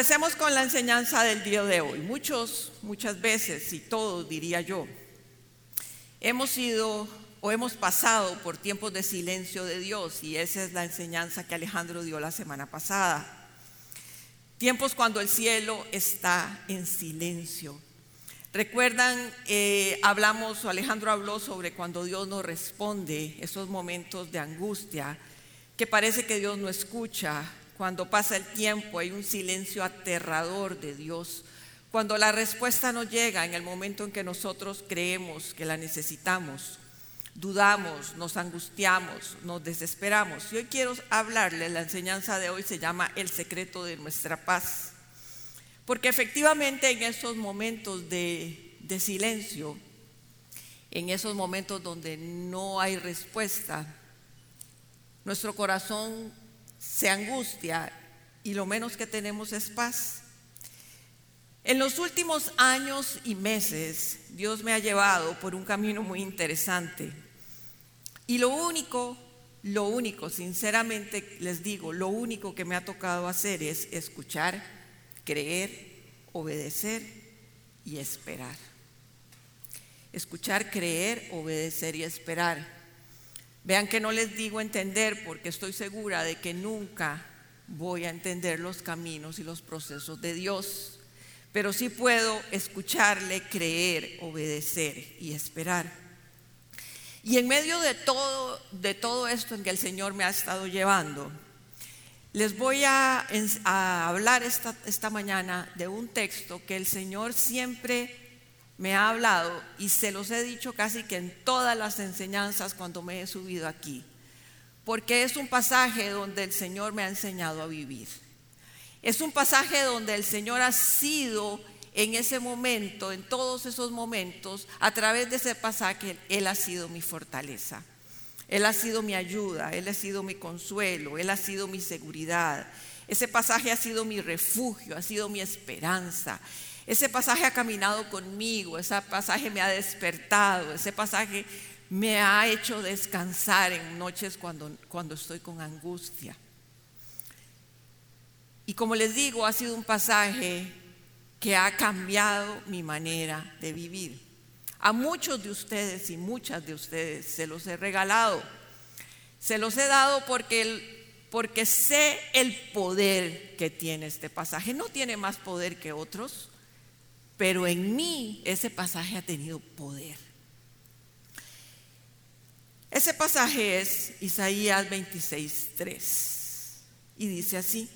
Empecemos con la enseñanza del día de hoy. Muchos, muchas veces, y todos diría yo, hemos sido o hemos pasado por tiempos de silencio de Dios y esa es la enseñanza que Alejandro dio la semana pasada. Tiempos cuando el cielo está en silencio. Recuerdan, eh, hablamos, Alejandro habló sobre cuando Dios nos responde, esos momentos de angustia, que parece que Dios no escucha, cuando pasa el tiempo hay un silencio aterrador de Dios, cuando la respuesta no llega en el momento en que nosotros creemos que la necesitamos, dudamos, nos angustiamos, nos desesperamos. Y hoy quiero hablarles, la enseñanza de hoy se llama El secreto de nuestra paz. Porque efectivamente en esos momentos de, de silencio, en esos momentos donde no hay respuesta, nuestro corazón se angustia y lo menos que tenemos es paz. En los últimos años y meses, Dios me ha llevado por un camino muy interesante. Y lo único, lo único, sinceramente les digo, lo único que me ha tocado hacer es escuchar, creer, obedecer y esperar. Escuchar, creer, obedecer y esperar. Vean que no les digo entender porque estoy segura de que nunca voy a entender los caminos y los procesos de Dios, pero sí puedo escucharle, creer, obedecer y esperar. Y en medio de todo, de todo esto en que el Señor me ha estado llevando, les voy a, hablar esta, esta mañana de un texto que el Señor siempre me ha hablado y se los he dicho casi que en todas las enseñanzas cuando me he subido aquí, porque es un pasaje donde el Señor me ha enseñado a vivir. Es un pasaje donde el Señor ha sido en ese momento, en todos esos momentos, a través de ese pasaje, Él ha sido mi fortaleza. Él ha sido mi ayuda, Él ha sido mi consuelo, Él ha sido mi seguridad. Ese pasaje ha sido mi refugio, ha sido mi esperanza. Ese pasaje ha caminado conmigo, ese pasaje me ha despertado, ese pasaje me ha hecho descansar en noches cuando, cuando estoy con angustia. Y como les digo, ha sido un pasaje que ha cambiado mi manera de vivir. A muchos de ustedes y muchas de ustedes se los he regalado. Se los he dado porque, porque sé el poder que tiene este pasaje. No tiene más poder que otros, pero en mí ese pasaje ha tenido poder. Ese pasaje es Isaías 26, y dice así,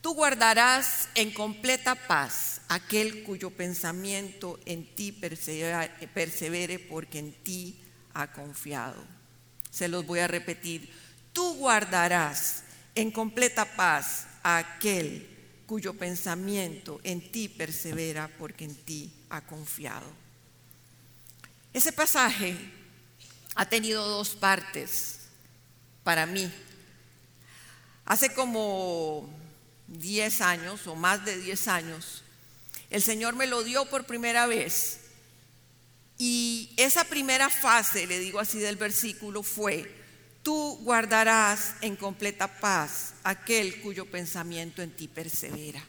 tú guardarás en completa paz aquel cuyo pensamiento en ti persevere porque en ti ha confiado. Se los voy a repetir, tú guardarás en completa paz aquel cuyo pensamiento en ti persevera porque en ti ha confiado. Ese pasaje ha tenido dos partes para mí. Hace como 10 años o más de 10 años, el Señor me lo dio por primera vez. Y esa primera fase, le digo así del versículo, fue, tú guardarás en completa paz aquel cuyo pensamiento en ti persevera.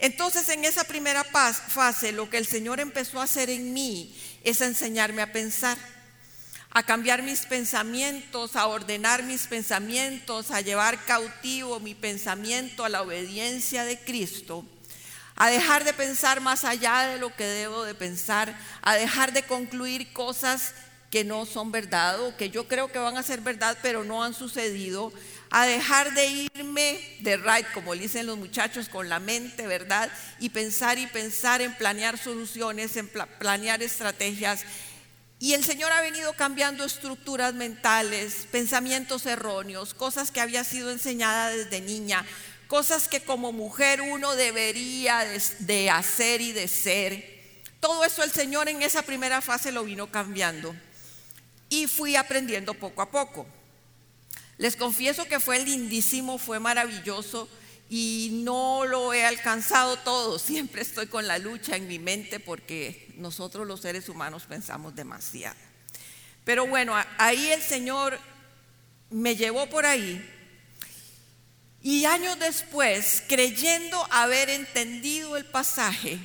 Entonces en esa primera paz, fase lo que el Señor empezó a hacer en mí es enseñarme a pensar, a cambiar mis pensamientos, a ordenar mis pensamientos, a llevar cautivo mi pensamiento a la obediencia de Cristo, a dejar de pensar más allá de lo que debo de pensar, a dejar de concluir cosas que no son verdad o que yo creo que van a ser verdad, pero no han sucedido, a dejar de irme de right, como dicen los muchachos, con la mente, ¿verdad? Y pensar y pensar en planear soluciones, en planear estrategias. Y el Señor ha venido cambiando estructuras mentales, pensamientos erróneos, cosas que había sido enseñada desde niña, cosas que como mujer uno debería de hacer y de ser. Todo eso el Señor en esa primera fase lo vino cambiando y fui aprendiendo poco a poco. Les confieso que fue lindísimo, fue maravilloso y no lo he alcanzado todo. Siempre estoy con la lucha en mi mente porque nosotros los seres humanos pensamos demasiado. Pero bueno, ahí el Señor me llevó por ahí Y años después, creyendo haber entendido el pasaje,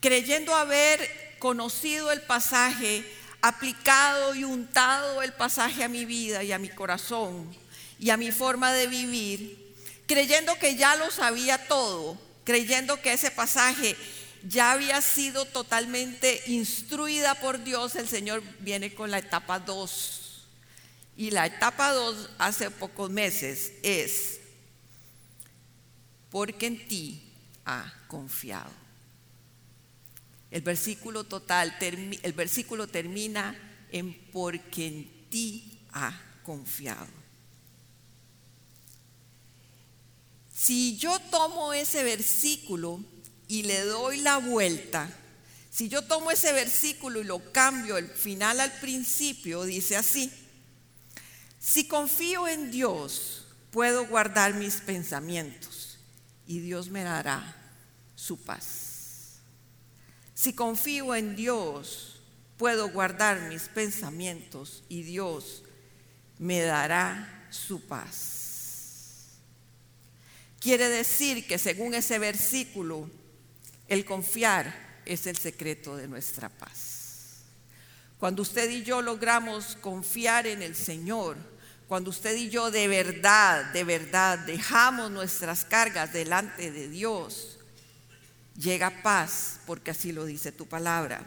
creyendo haber conocido el pasaje, aplicado y untado el pasaje a mi vida y a mi corazón y a mi forma de vivir, creyendo que ya lo sabía todo, creyendo que ese pasaje ya había sido totalmente instruida por Dios, el Señor viene con la etapa 2. Y la etapa 2 hace pocos meses es, porque en ti ha confiado. El versículo total, el versículo termina en porque en ti ha confiado. Si yo tomo ese versículo y le doy la vuelta, si yo tomo ese versículo y lo cambio el final al principio, dice así, si confío en Dios, puedo guardar mis pensamientos y Dios me dará su paz. Si confío en Dios, puedo guardar mis pensamientos y Dios me dará su paz. Quiere decir que según ese versículo, el confiar es el secreto de nuestra paz. Cuando usted y yo logramos confiar en el Señor, cuando usted y yo de verdad, de verdad dejamos nuestras cargas delante de Dios, llega paz, porque así lo dice tu palabra.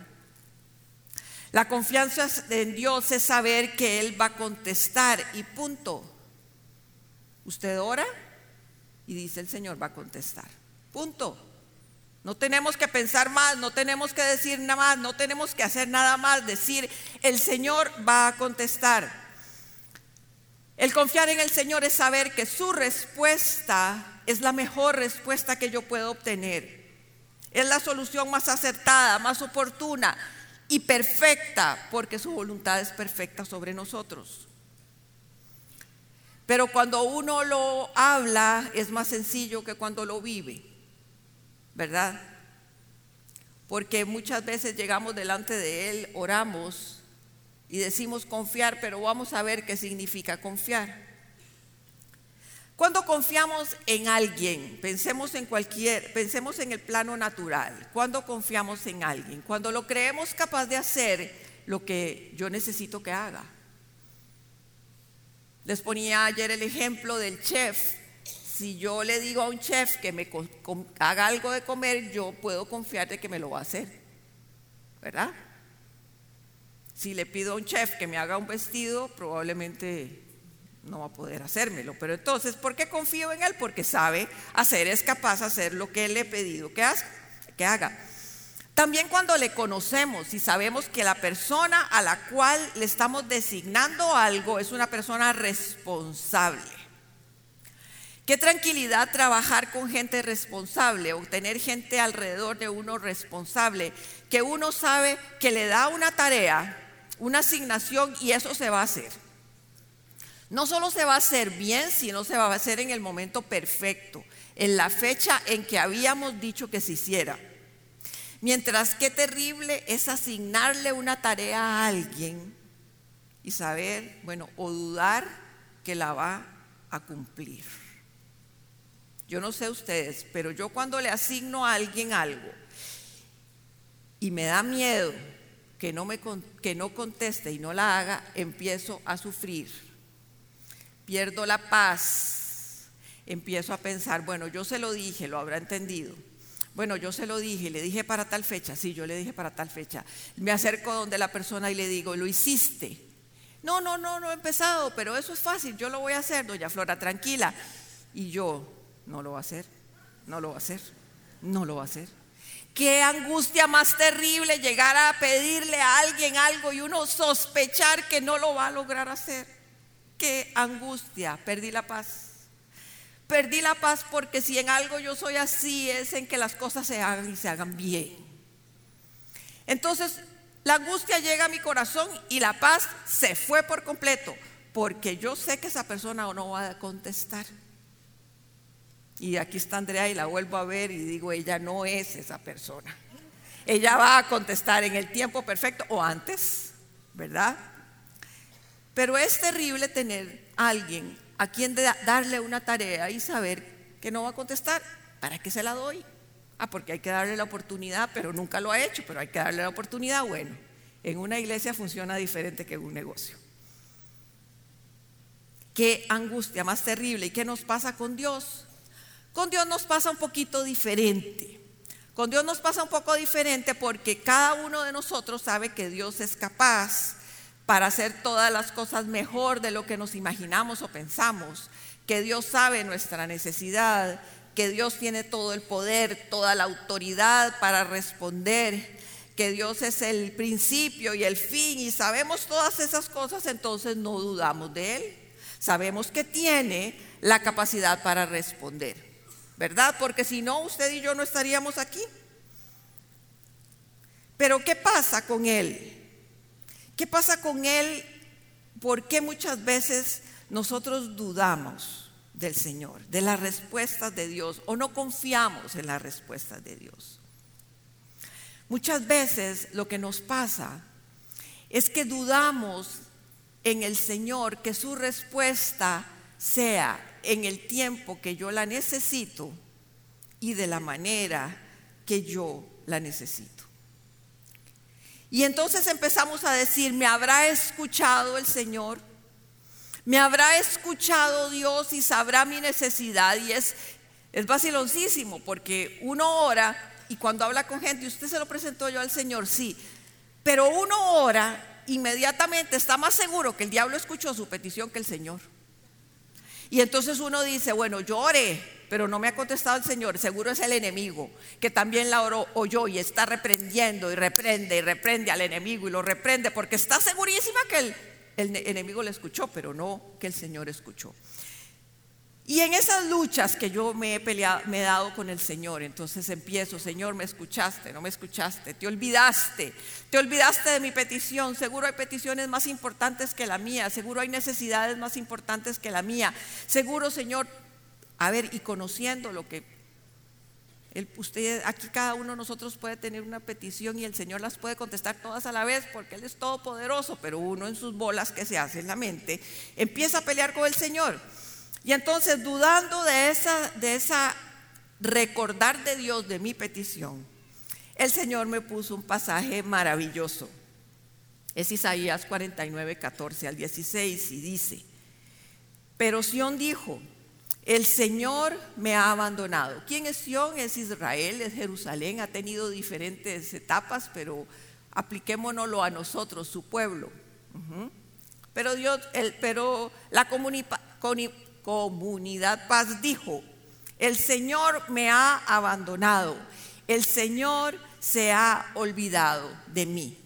La confianza en Dios es saber que Él va a contestar y punto. Usted ora y dice el Señor va a contestar. Punto. No tenemos que pensar más, no tenemos que decir nada más, no tenemos que hacer nada más, decir, el Señor va a contestar. El confiar en el Señor es saber que su respuesta es la mejor respuesta que yo puedo obtener. Es la solución más acertada, más oportuna y perfecta, porque su voluntad es perfecta sobre nosotros. Pero cuando uno lo habla es más sencillo que cuando lo vive. ¿verdad? Porque muchas veces llegamos delante de Él, oramos y decimos confiar, pero vamos a ver qué significa confiar. Cuando confiamos en alguien, pensemos en cualquier, pensemos en el plano natural. Cuando confiamos en alguien, cuando lo creemos capaz de hacer lo que yo necesito que haga. Les ponía ayer el ejemplo del chef si yo le digo a un chef que me haga algo de comer, yo puedo confiar de que me lo va a hacer. ¿Verdad? Si le pido a un chef que me haga un vestido, probablemente no va a poder hacérmelo. Pero entonces, ¿por qué confío en él? Porque sabe hacer, es capaz de hacer lo que le he pedido que, que haga. También cuando le conocemos y sabemos que la persona a la cual le estamos designando algo es una persona responsable. Qué tranquilidad trabajar con gente responsable o tener gente alrededor de uno responsable, que uno sabe que le da una tarea, una asignación y eso se va a hacer. No solo se va a hacer bien, sino se va a hacer en el momento perfecto, en la fecha en que habíamos dicho que se hiciera. Mientras qué terrible es asignarle una tarea a alguien y saber, bueno, o dudar que la va a cumplir. Yo no sé ustedes, pero yo cuando le asigno a alguien algo y me da miedo que no, me, que no conteste y no la haga, empiezo a sufrir. Pierdo la paz. Empiezo a pensar, bueno, yo se lo dije, lo habrá entendido. Bueno, yo se lo dije, le dije para tal fecha, sí, yo le dije para tal fecha. Me acerco donde la persona y le digo, lo hiciste. No, no, no, no he empezado, pero eso es fácil, yo lo voy a hacer, doña Flora, tranquila. Y yo, no lo va a hacer, no lo va a hacer, no lo va a hacer. Qué angustia más terrible llegar a pedirle a alguien algo y uno sospechar que no lo va a lograr hacer. Qué angustia, perdí la paz. Perdí la paz porque si en algo yo soy así es en que las cosas se hagan y se hagan bien. Entonces la angustia llega a mi corazón y la paz se fue por completo porque yo sé que esa persona no va a contestar. Y aquí está Andrea y la vuelvo a ver y digo, ella no es esa persona. Ella va a contestar en el tiempo perfecto o antes, ¿verdad? Pero es terrible tener a alguien a quién darle una tarea y saber que no va a contestar. ¿Para qué se la doy? Ah, porque hay que darle la oportunidad, pero nunca lo ha hecho, pero hay que darle la oportunidad. Bueno, en una iglesia funciona diferente que en un negocio. Qué angustia más terrible. ¿Y qué nos pasa con Dios? Con Dios nos pasa un poquito diferente. Con Dios nos pasa un poco diferente porque cada uno de nosotros sabe que Dios es capaz para hacer todas las cosas mejor de lo que nos imaginamos o pensamos, que Dios sabe nuestra necesidad, que Dios tiene todo el poder, toda la autoridad para responder, que Dios es el principio y el fin y sabemos todas esas cosas, entonces no dudamos de Él. Sabemos que tiene la capacidad para responder. ¿verdad? Porque si no, usted y yo no estaríamos aquí. Pero ¿qué pasa con Él? ¿Qué pasa con Él? ¿Por qué muchas veces nosotros dudamos del Señor, de las respuestas de Dios o no confiamos en las respuestas de Dios? Muchas veces lo que nos pasa es que dudamos en el Señor que su respuesta sea en el tiempo que yo la necesito y de la manera que yo la necesito. Y entonces empezamos a decir, ¿me habrá escuchado el Señor? ¿Me habrá escuchado Dios y sabrá mi necesidad? Y es, es porque uno ora y cuando habla con gente, usted se lo presentó yo al Señor, sí, pero uno ora, inmediatamente está más seguro que el diablo escuchó su petición que el Señor. Y entonces uno dice, bueno, yo oré, pero no me ha contestado el Señor, seguro es el enemigo, que también la oró, oyó y está reprendiendo y reprende y reprende al enemigo y lo reprende porque está segurísima que el, el enemigo le escuchó, pero no que el Señor escuchó. Y en esas luchas que yo me he peleado, me he dado con el Señor, entonces empiezo, Señor, me escuchaste, no me escuchaste, te olvidaste, te olvidaste de mi petición, seguro hay peticiones más importantes que la mía, seguro hay necesidades más importantes que la mía, seguro, Señor, a ver, y conociendo lo que usted, aquí cada uno de nosotros puede tener una petición y el Señor las puede contestar todas a la vez porque Él es todopoderoso, pero uno en sus bolas que se hace en la mente empieza a pelear con el Señor. Y entonces, dudando de esa, de esa recordar de Dios de mi petición, el Señor me puso un pasaje maravilloso. Es Isaías 49, 14 al 16 y dice, pero Sión dijo, el Señor me ha abandonado. ¿Quién es Sión? Es Israel, es Jerusalén, ha tenido diferentes etapas, pero apliquémonoslo a nosotros, su pueblo. Pero Dios, el, pero la comunidad comunidad paz dijo, el Señor me ha abandonado, el Señor se ha olvidado de mí.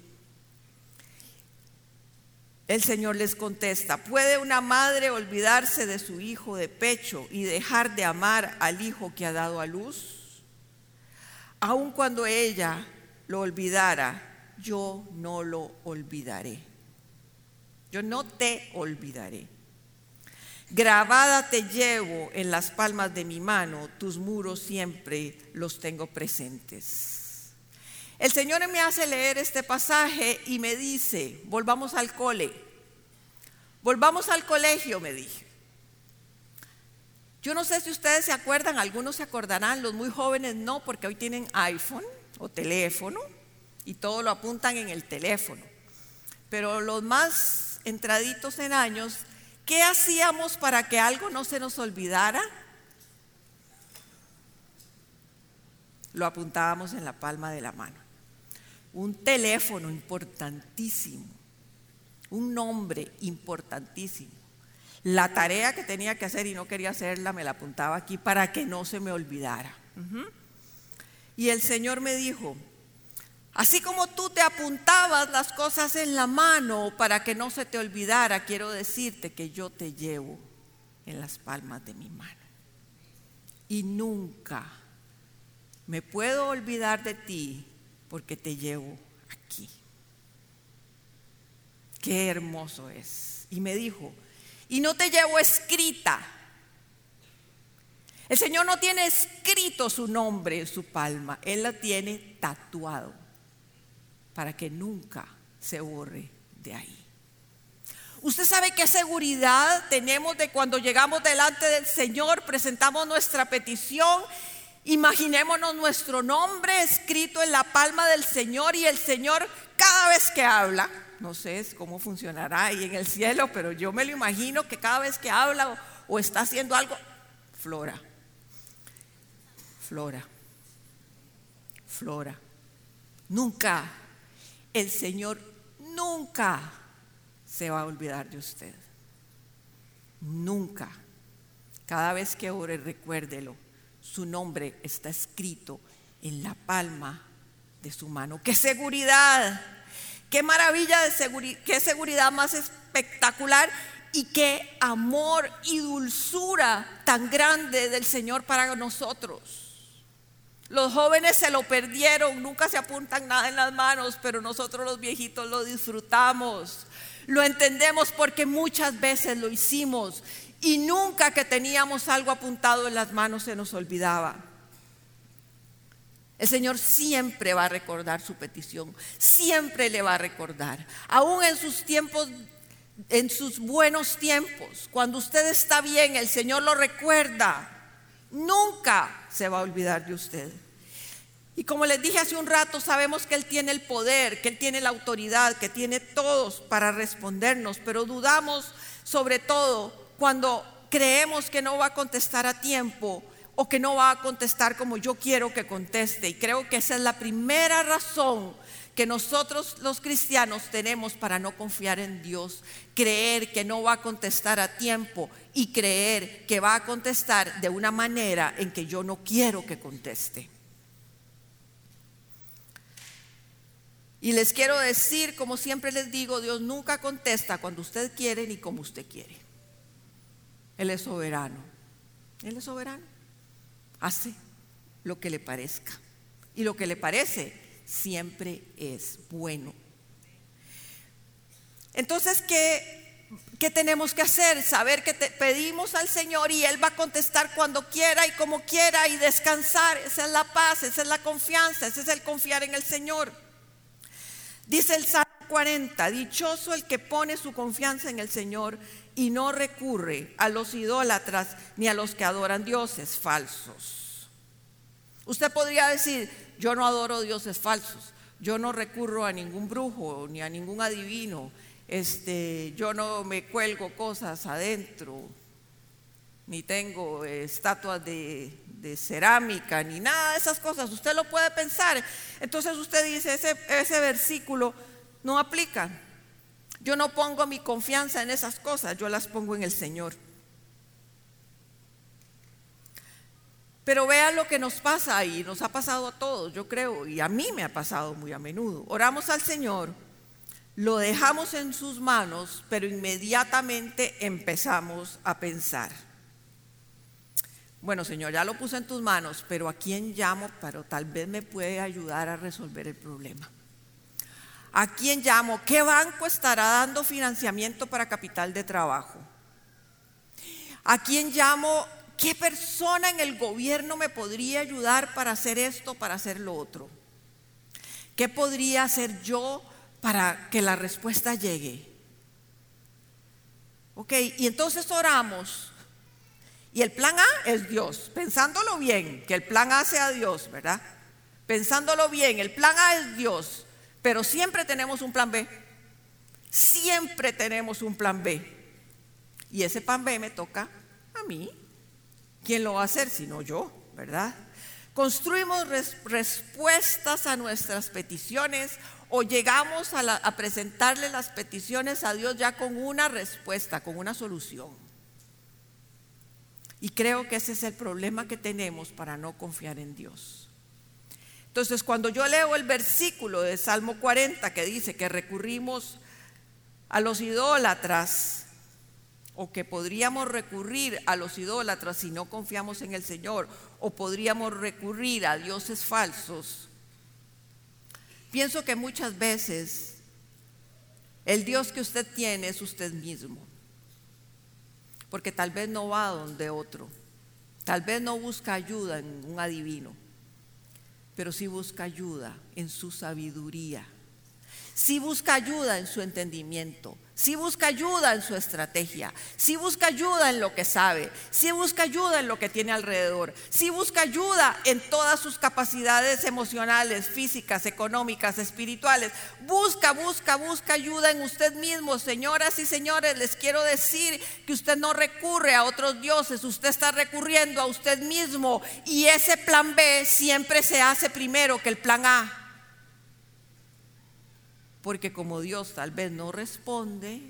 El Señor les contesta, ¿puede una madre olvidarse de su hijo de pecho y dejar de amar al hijo que ha dado a luz? Aun cuando ella lo olvidara, yo no lo olvidaré. Yo no te olvidaré. Grabada te llevo en las palmas de mi mano, tus muros siempre los tengo presentes. El Señor me hace leer este pasaje y me dice, volvamos al cole, volvamos al colegio, me dije. Yo no sé si ustedes se acuerdan, algunos se acordarán, los muy jóvenes no, porque hoy tienen iPhone o teléfono y todo lo apuntan en el teléfono. Pero los más entraditos en años ¿Qué hacíamos para que algo no se nos olvidara? Lo apuntábamos en la palma de la mano. Un teléfono importantísimo, un nombre importantísimo. La tarea que tenía que hacer y no quería hacerla, me la apuntaba aquí para que no se me olvidara. Y el Señor me dijo, Así como tú te apuntabas las cosas en la mano para que no se te olvidara, quiero decirte que yo te llevo en las palmas de mi mano. Y nunca me puedo olvidar de ti porque te llevo aquí. Qué hermoso es. Y me dijo, y no te llevo escrita. El Señor no tiene escrito su nombre en su palma, Él la tiene tatuado para que nunca se borre de ahí. Usted sabe qué seguridad tenemos de cuando llegamos delante del Señor, presentamos nuestra petición, imaginémonos nuestro nombre escrito en la palma del Señor y el Señor cada vez que habla, no sé cómo funcionará ahí en el cielo, pero yo me lo imagino que cada vez que habla o, está haciendo algo, Flora, Flora, Flora, nunca, el Señor nunca se va a olvidar de usted. Nunca. Cada vez que ore, recuérdelo. Su nombre está escrito en la palma de su mano. ¡Qué seguridad! ¡Qué maravilla de seguridad! ¡Qué seguridad más espectacular! Y qué amor y dulzura tan grande del Señor para nosotros. Los jóvenes se lo perdieron, nunca se apuntan nada en las manos, pero nosotros los viejitos lo disfrutamos. Lo entendemos porque muchas veces lo hicimos y nunca que teníamos algo apuntado en las manos se nos olvidaba. El Señor siempre va a recordar su petición, siempre le va a recordar, aún en sus tiempos, en sus buenos tiempos, cuando usted está bien, el Señor lo recuerda, nunca se va a olvidar de usted. Y como les dije hace un rato, sabemos que Él tiene el poder, que Él tiene la autoridad, que tiene todos para respondernos, pero dudamos sobre todo cuando creemos que no va a contestar a tiempo o que no va a contestar como yo quiero que conteste. Y creo que esa es la primera razón que nosotros los cristianos tenemos para no confiar en Dios, creer que no va a contestar a tiempo y creer que va a contestar de una manera en que yo no quiero que conteste. Y les quiero decir, como siempre les digo, Dios nunca contesta cuando usted quiere ni como usted quiere. Él es soberano. Él es soberano. Hace lo que le parezca. Y lo que le parece siempre es bueno. Entonces, ¿qué, qué tenemos que hacer? Saber que pedimos al Señor y Él va a contestar cuando quiera y como quiera y descansar. Esa es la paz, esa es la confianza, ese es el confiar en el Señor. Dice el Salmo 40, dichoso el que pone su confianza en el Señor y no recurre a los idólatras ni a los que adoran dioses falsos. Usted podría decir, yo no adoro dioses falsos, yo no recurro a ningún brujo ni a ningún adivino, este, yo no me cuelgo cosas adentro, ni tengo estatuas de, de cerámica, ni nada de esas cosas. Usted lo puede pensar. Entonces usted dice, ese, ese versículo no aplica. Yo no pongo mi confianza en esas cosas, yo las pongo en el Señor. Pero vean lo que nos pasa ahí, nos ha pasado a todos, yo creo, y a mí me ha pasado muy a menudo. Oramos al Señor, lo dejamos en sus manos, pero inmediatamente empezamos a pensar bueno Señor, ya lo puse en tus manos, pero ¿a quién llamo? Pero tal vez me puede ayudar a resolver el problema. ¿A quién llamo? ¿Qué banco estará dando financiamiento para capital de trabajo? ¿A quién llamo? ¿Qué persona en el gobierno me podría ayudar para hacer esto, para hacer lo otro? ¿Qué podría hacer yo para que la respuesta llegue? Ok, y entonces oramos y el plan A es Dios, pensándolo bien, que el plan A sea Dios, ¿verdad? Pensándolo bien, el plan A es Dios, pero siempre tenemos un plan B. Siempre tenemos un plan B. Y ese plan B me toca a mí. ¿Quién lo va a hacer si no yo, verdad? Construimos respuestas a nuestras peticiones o llegamos a, a presentarle las peticiones a Dios ya con una respuesta, con una solución. Y creo que ese es el problema que tenemos para no confiar en Dios. Entonces, cuando yo leo el versículo de Salmo 40 que dice que recurrimos a los idólatras, o que podríamos recurrir a los idólatras si no confiamos en el Señor, o podríamos recurrir a dioses falsos, pienso que muchas veces el Dios que usted tiene es usted mismo porque tal vez no va donde otro, tal vez no busca ayuda en un adivino, pero sí busca ayuda en su sabiduría. Si busca ayuda en su entendimiento, si busca ayuda en su estrategia, si busca ayuda en lo que sabe, si busca ayuda en lo que tiene alrededor, si busca ayuda en todas sus capacidades emocionales, físicas, económicas, espirituales. Busca, busca, busca ayuda en usted mismo. Señoras y señores, les quiero decir que usted no recurre a otros dioses, usted está recurriendo a usted mismo y ese plan B siempre se hace primero que el plan A porque como Dios tal vez no responde,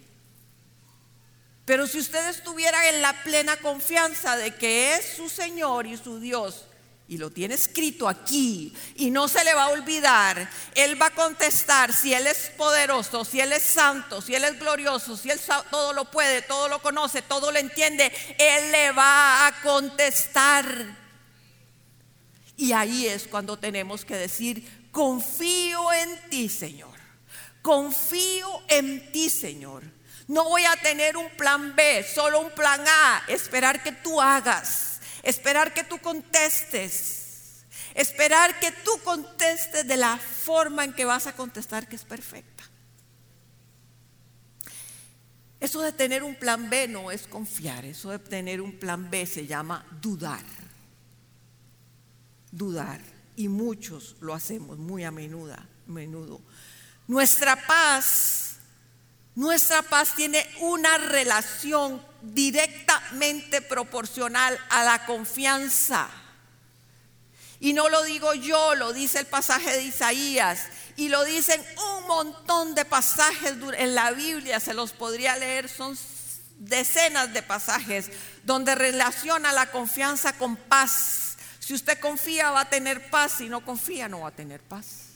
pero si usted estuviera en la plena confianza de que es su Señor y su Dios, y lo tiene escrito aquí, y no se le va a olvidar, Él va a contestar si Él es poderoso, si Él es santo, si Él es glorioso, si Él todo lo puede, todo lo conoce, todo lo entiende, Él le va a contestar. Y ahí es cuando tenemos que decir, confío en ti, Señor. Confío en ti, Señor. No voy a tener un plan B, solo un plan A. Esperar que tú hagas. Esperar que tú contestes. Esperar que tú contestes de la forma en que vas a contestar que es perfecta. Eso de tener un plan B no es confiar. Eso de tener un plan B se llama dudar. Dudar. Y muchos lo hacemos muy a menudo. menudo. Nuestra paz, nuestra paz tiene una relación directamente proporcional a la confianza. Y no lo digo yo, lo dice el pasaje de Isaías. Y lo dicen un montón de pasajes en la Biblia, se los podría leer, son decenas de pasajes donde relaciona la confianza con paz. Si usted confía va a tener paz, si no confía no va a tener paz.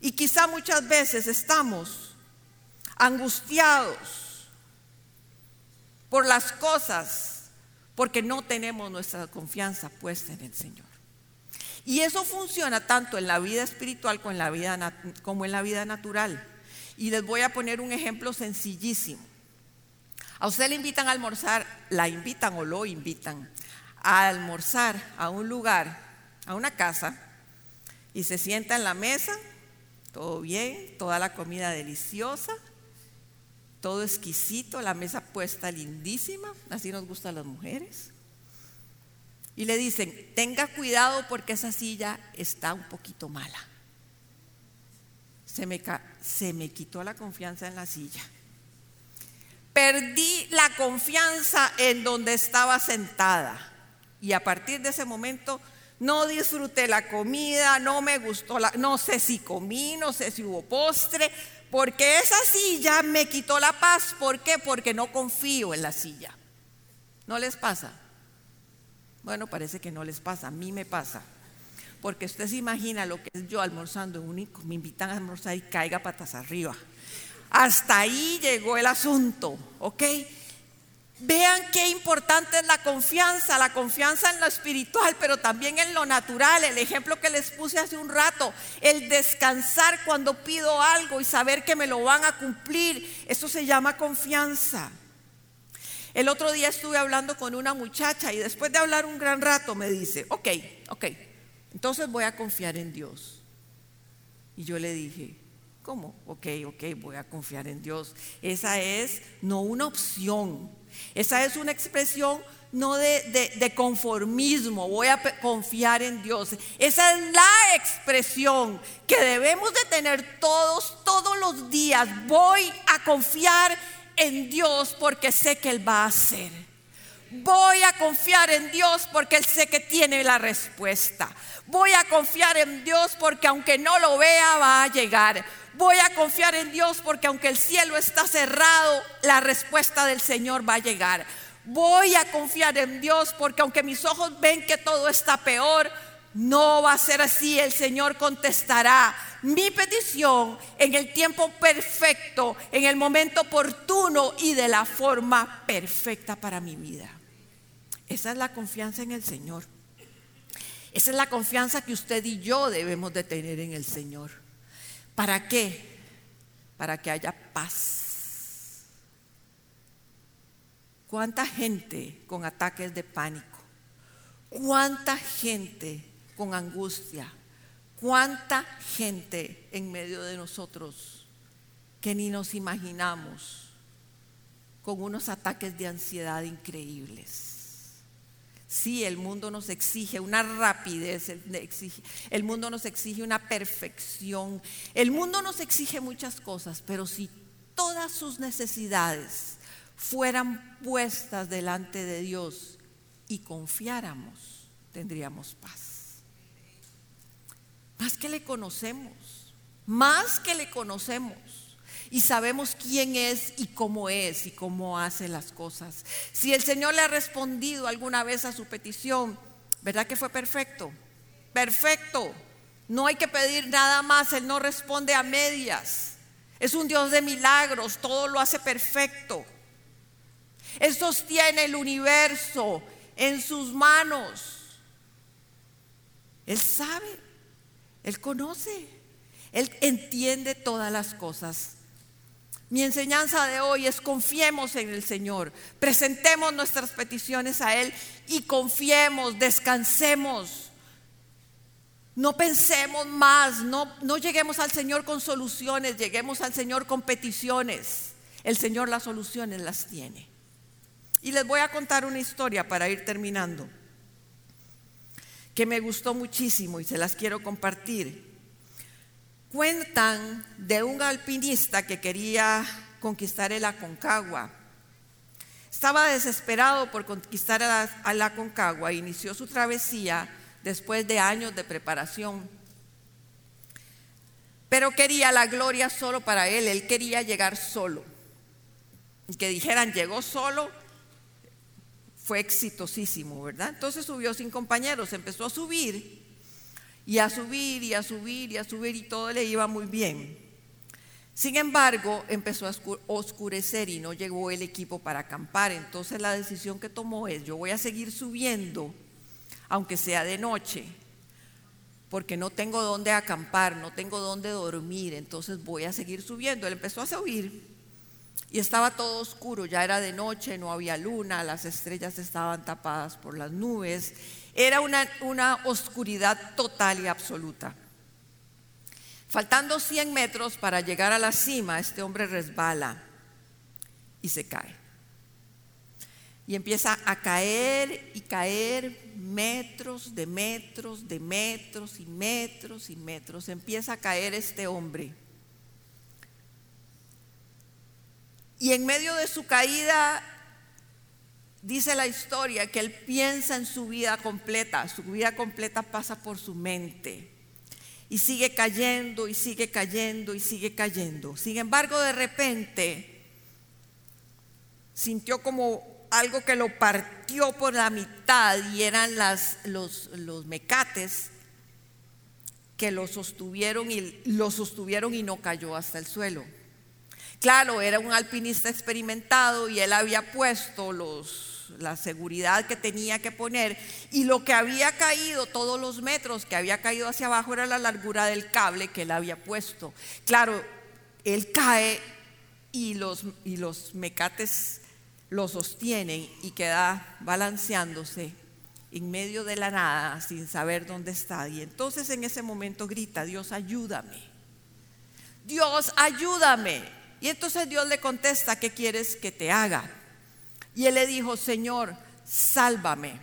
Y quizá muchas veces estamos angustiados por las cosas porque no tenemos nuestra confianza puesta en el Señor. Y eso funciona tanto en la vida espiritual como en la vida, como en la vida natural. Y les voy a poner un ejemplo sencillísimo. A usted le invitan a almorzar, la invitan o lo invitan a almorzar a un lugar, a una casa, y se sienta en la mesa todo bien, toda la comida deliciosa, todo exquisito, la mesa puesta lindísima, así nos gustan las mujeres. Y le dicen, tenga cuidado porque esa silla está un poquito mala. Se me, se me quitó la confianza en la silla. Perdí la confianza en donde estaba sentada. Y a partir de ese momento no disfruté la comida, no me gustó la, no sé si comí, no sé si hubo postre, porque esa silla me quitó la paz. ¿Por qué? Porque no confío en la silla. ¿No les pasa? Bueno, parece que no les pasa, a mí me pasa. Porque usted se imagina lo que es yo almorzando único, me invitan a almorzar y caiga patas arriba. Hasta ahí llegó el asunto, ¿ok? Vean qué importante es la confianza, la confianza en lo espiritual, pero también en lo natural. El ejemplo que les puse hace un rato, el descansar cuando pido algo y saber que me lo van a cumplir, eso se llama confianza. El otro día estuve hablando con una muchacha y después de hablar un gran rato me dice, ok, ok, entonces voy a confiar en Dios. Y yo le dije, ¿cómo? Ok, ok, voy a confiar en Dios. Esa es no una opción, esa es una expresión no de, conformismo, voy a confiar en Dios. Esa es la expresión que debemos de tener todos, todos los días. Voy a confiar en Dios porque sé que Él va a hacer. Voy a confiar en Dios porque Él sé que tiene la respuesta. Voy a confiar en Dios porque aunque no lo vea va a llegar. Voy a confiar en Dios porque aunque el cielo está cerrado, la respuesta del Señor va a llegar. Voy a confiar en Dios porque aunque mis ojos ven que todo está peor, no va a ser así. El Señor contestará mi petición en el tiempo perfecto, en el momento oportuno y de la forma perfecta para mi vida. Esa es la confianza en el Señor. Esa es la confianza que usted y yo debemos de tener en el Señor. ¿Para qué? Para que haya paz. ¿Cuánta gente con ataques de pánico? ¿Cuánta gente con angustia? cuánta gente en medio de nosotros que ni nos imaginamos con unos ataques de ansiedad increíbles. Sí, el mundo nos exige una rapidez, el mundo nos exige una perfección, el mundo nos exige muchas cosas, pero si todas sus necesidades fueran puestas delante de Dios y confiáramos, tendríamos paz. Más que le conocemos, más que le conocemos y sabemos quién es y cómo es y cómo hace las cosas. Si el Señor le ha respondido alguna vez a su petición, ¿verdad que fue perfecto? Perfecto. No hay que pedir nada más, Él no responde a medias. Es un Dios de milagros, todo lo hace perfecto. Él sostiene el universo en sus manos. Él sabe, Él conoce, Él entiende todas las cosas. Mi enseñanza de hoy es confiemos en el Señor, presentemos nuestras peticiones a Él y confiemos, descansemos. No pensemos más, no, no lleguemos al Señor con soluciones, lleguemos al Señor con peticiones. El Señor las soluciones las tiene. Y les voy a contar una historia para ir terminando, que me gustó muchísimo y se las quiero compartir. Cuentan de un alpinista que quería conquistar el Aconcagua. Estaba desesperado por conquistar la Aconcagua e inició su travesía después de años de preparación. Pero quería la gloria solo para él, él quería llegar solo. Y que dijeran, llegó solo, fue exitosísimo, ¿verdad? Entonces subió sin compañeros, empezó a subir y a subir y a subir y a subir y todo le iba muy bien. Sin embargo, empezó a oscurecer y no llegó el equipo para acampar. Entonces la decisión que tomó es, yo voy a seguir subiendo, aunque sea de noche, porque no tengo dónde acampar, no tengo dónde dormir, entonces voy a seguir subiendo. Él empezó a subir y estaba todo oscuro, ya era de noche, no había luna, las estrellas estaban tapadas por las nubes era una, una oscuridad total y absoluta. Faltando 100 metros para llegar a la cima, este hombre resbala y se cae. Y empieza a caer y caer metros de metros, de metros y metros y metros. Empieza a caer este hombre. Y en medio de su caída Dice la historia que él piensa en su vida completa, su vida completa pasa por su mente y sigue cayendo y sigue cayendo y sigue cayendo. Sin embargo, de repente sintió como algo que lo partió por la mitad y eran los, los mecates que lo sostuvieron y lo sostuvieron y no cayó hasta el suelo. Claro, era un alpinista experimentado y él había puesto los, la seguridad que tenía que poner y lo que había caído, todos los metros que había caído hacia abajo era la largura del cable que él había puesto. Claro, él cae y los, y los mecates lo sostienen y queda balanceándose en medio de la nada sin saber dónde está. Y entonces en ese momento grita, Dios ayúdame. Dios ayúdame. Y entonces Dios le contesta, ¿qué quieres que te haga? Y él le dijo, Señor, sálvame.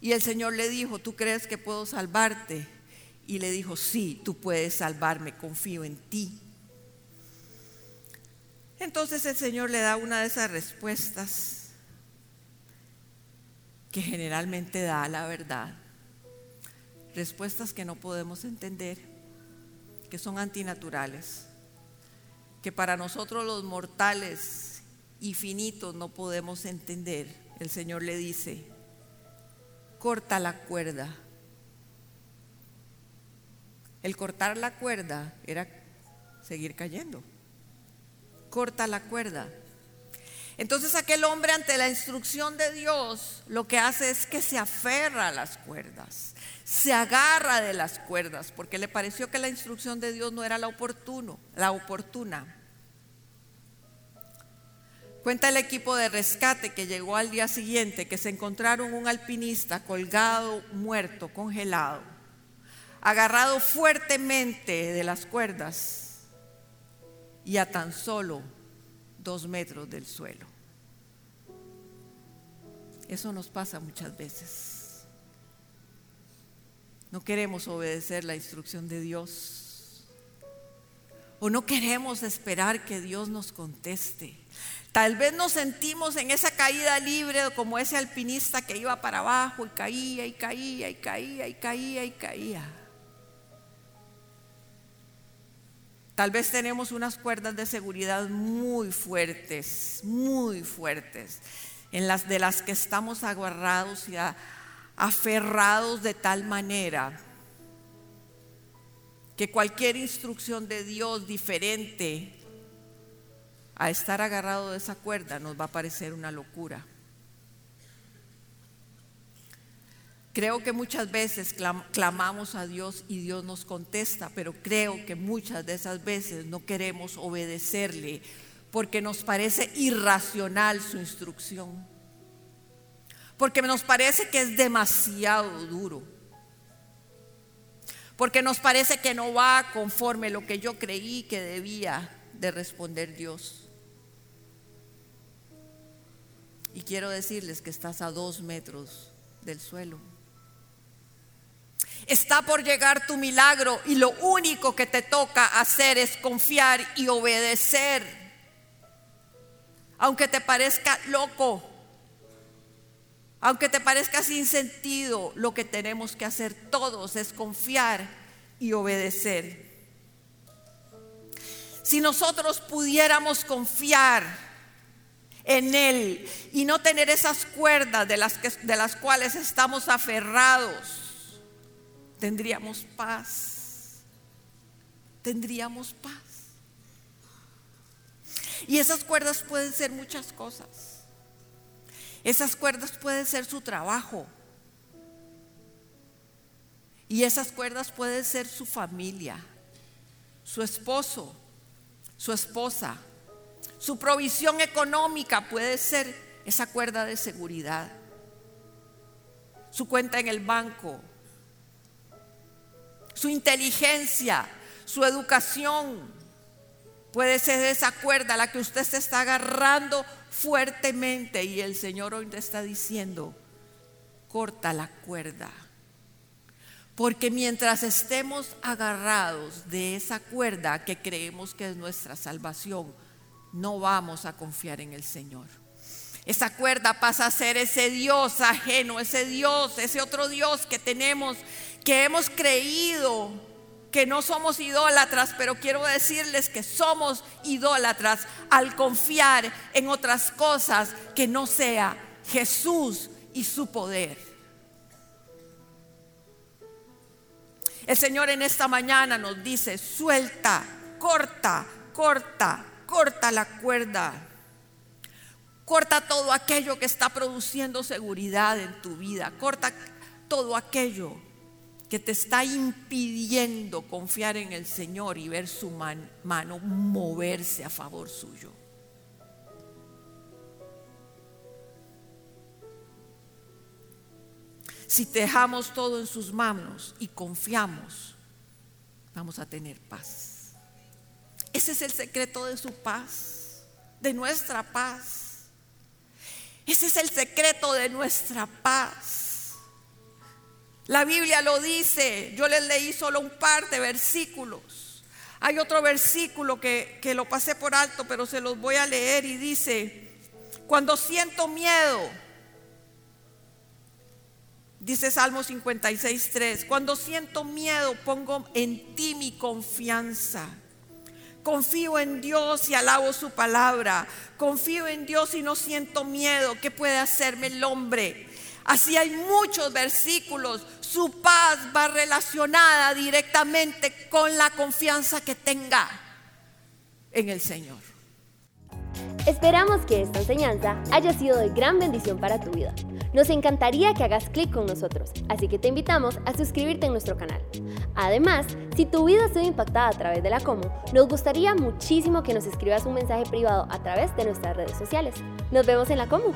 Y el Señor le dijo, ¿tú crees que puedo salvarte? Y le dijo, sí, tú puedes salvarme, confío en ti. Entonces el Señor le da una de esas respuestas que generalmente da la verdad. Respuestas que no podemos entender, que son antinaturales que para nosotros los mortales y finitos no podemos entender, el Señor le dice, corta la cuerda. El cortar la cuerda era seguir cayendo. Corta la cuerda. Entonces aquel hombre ante la instrucción de Dios lo que hace es que se aferra a las cuerdas, se agarra de las cuerdas, porque le pareció que la instrucción de Dios no era la oportuno, la oportuna. Cuenta el equipo de rescate que llegó al día siguiente que se encontraron un alpinista colgado, muerto, congelado. agarrado fuertemente de las cuerdas y a tan solo dos metros del suelo. Eso nos pasa muchas veces. No queremos obedecer la instrucción de Dios. O no queremos esperar que Dios nos conteste. Tal vez nos sentimos en esa caída libre como ese alpinista que iba para abajo y caía y caía y caía y caía y caía. Tal vez tenemos unas cuerdas de seguridad muy fuertes, muy fuertes, en las de las que estamos agarrados y aferrados de tal manera que cualquier instrucción de Dios diferente a estar agarrado de esa cuerda nos va a parecer una locura. Creo que muchas veces clamamos a Dios y Dios nos contesta, pero creo que muchas de esas veces no queremos obedecerle porque nos parece irracional su instrucción, porque nos parece que es demasiado duro, porque nos parece que no va conforme lo que yo creí que debía de responder Dios. Y quiero decirles que estás a dos metros del suelo. Está por llegar tu milagro y lo único que te toca hacer es confiar y obedecer. Aunque te parezca loco, aunque te parezca sin sentido, lo que tenemos que hacer todos es confiar y obedecer. Si nosotros pudiéramos confiar en Él y no tener esas cuerdas de las, que, de las cuales estamos aferrados, tendríamos paz. Tendríamos paz. Y esas cuerdas pueden ser muchas cosas. Esas cuerdas pueden ser su trabajo. Y esas cuerdas pueden ser su familia, su esposo, su esposa, su provisión económica puede ser esa cuerda de seguridad. Su cuenta en el banco. Su inteligencia, su educación. Puede ser esa cuerda la que usted se está agarrando fuertemente y el Señor hoy te está diciendo, corta la cuerda. Porque mientras estemos agarrados de esa cuerda que creemos que es nuestra salvación, no vamos a confiar en el Señor. Esa cuerda pasa a ser ese Dios ajeno, ese Dios, ese otro Dios que tenemos, que hemos creído que no somos idólatras, pero quiero decirles que somos idólatras al confiar en otras cosas que no sea Jesús y su poder. El Señor en esta mañana nos dice, suelta, corta, corta, corta la cuerda. Corta todo aquello que está produciendo seguridad en tu vida. Corta todo aquello que te está impidiendo confiar en el Señor y ver su mano moverse a favor suyo. Si dejamos todo en sus manos y confiamos, vamos a tener paz. Ese es el secreto de su paz, de nuestra paz. Ese es el secreto de nuestra paz. La Biblia lo dice, yo les leí solo un par de versículos. Hay otro versículo que, que lo pasé por alto, pero se los voy a leer y dice, cuando siento miedo, dice Salmo 56, 3, cuando siento miedo pongo en ti mi confianza. Confío en Dios y alabo su palabra. Confío en Dios y no siento miedo. ¿Qué puede hacerme el hombre? Así hay muchos versículos. Su paz va relacionada directamente con la confianza que tenga en el Señor. Esperamos que esta enseñanza haya sido de gran bendición para tu vida. Nos encantaría que hagas clic con nosotros, así que te invitamos a suscribirte en nuestro canal. Además, si tu vida ha sido impactada a través de la Como, nos gustaría muchísimo que nos escribas un mensaje privado a través de nuestras redes sociales. Nos vemos en la Como.